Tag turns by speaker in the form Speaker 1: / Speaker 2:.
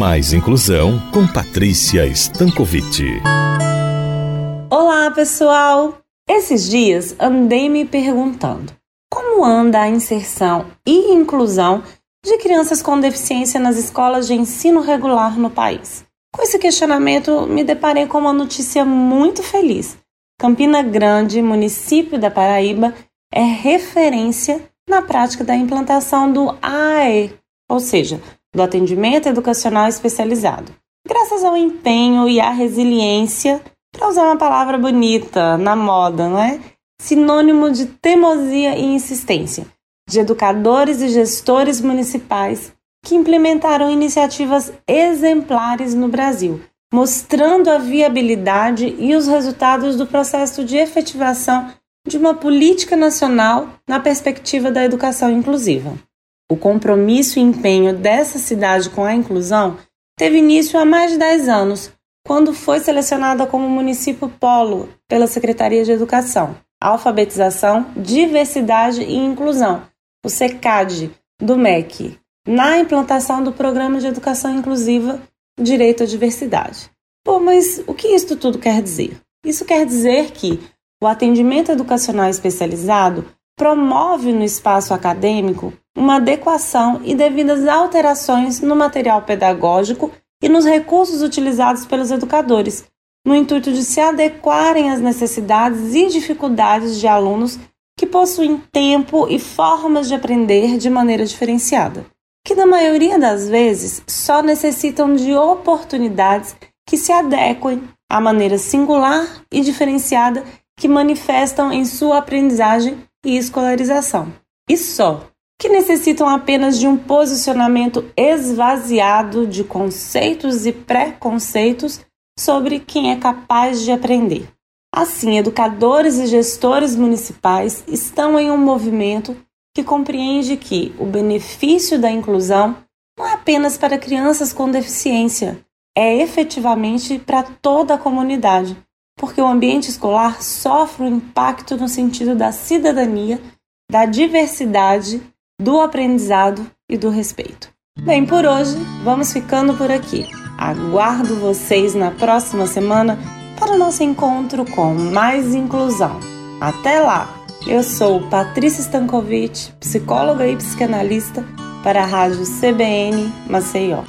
Speaker 1: Mais Inclusão com Patrícia Stankovic.
Speaker 2: Olá, pessoal! Esses dias andei me perguntando como anda a inserção e inclusão de crianças com deficiência nas escolas de ensino regular no país. Com esse questionamento, me deparei com uma notícia muito feliz. Campina Grande, município da Paraíba, é referência na prática da implantação do AE, ou seja, do atendimento educacional especializado. Graças ao empenho e à resiliência, para usar uma palavra bonita na moda, não é? Sinônimo de teimosia e insistência, de educadores e gestores municipais que implementaram iniciativas exemplares no Brasil, mostrando a viabilidade e os resultados do processo de efetivação de uma política nacional na perspectiva da educação inclusiva. O compromisso e empenho dessa cidade com a inclusão teve início há mais de 10 anos, quando foi selecionada como município polo pela Secretaria de Educação, Alfabetização, Diversidade e Inclusão, o SECAD, do MEC, na implantação do Programa de Educação Inclusiva Direito à Diversidade. Pô, mas o que isso tudo quer dizer? Isso quer dizer que o atendimento educacional especializado promove no espaço acadêmico uma adequação e devidas alterações no material pedagógico e nos recursos utilizados pelos educadores, no intuito de se adequarem às necessidades e dificuldades de alunos que possuem tempo e formas de aprender de maneira diferenciada, que na maioria das vezes só necessitam de oportunidades que se adequem à maneira singular e diferenciada que manifestam em sua aprendizagem e escolarização. E só, que necessitam apenas de um posicionamento esvaziado de conceitos e preconceitos sobre quem é capaz de aprender. Assim, educadores e gestores municipais estão em um movimento que compreende que o benefício da inclusão não é apenas para crianças com deficiência, é efetivamente para toda a comunidade porque o ambiente escolar sofre um impacto no sentido da cidadania, da diversidade, do aprendizado e do respeito. Bem, por hoje vamos ficando por aqui. Aguardo vocês na próxima semana para o nosso encontro com mais inclusão. Até lá! Eu sou Patrícia Stankovic, psicóloga e psicanalista para a Rádio CBN Maceió.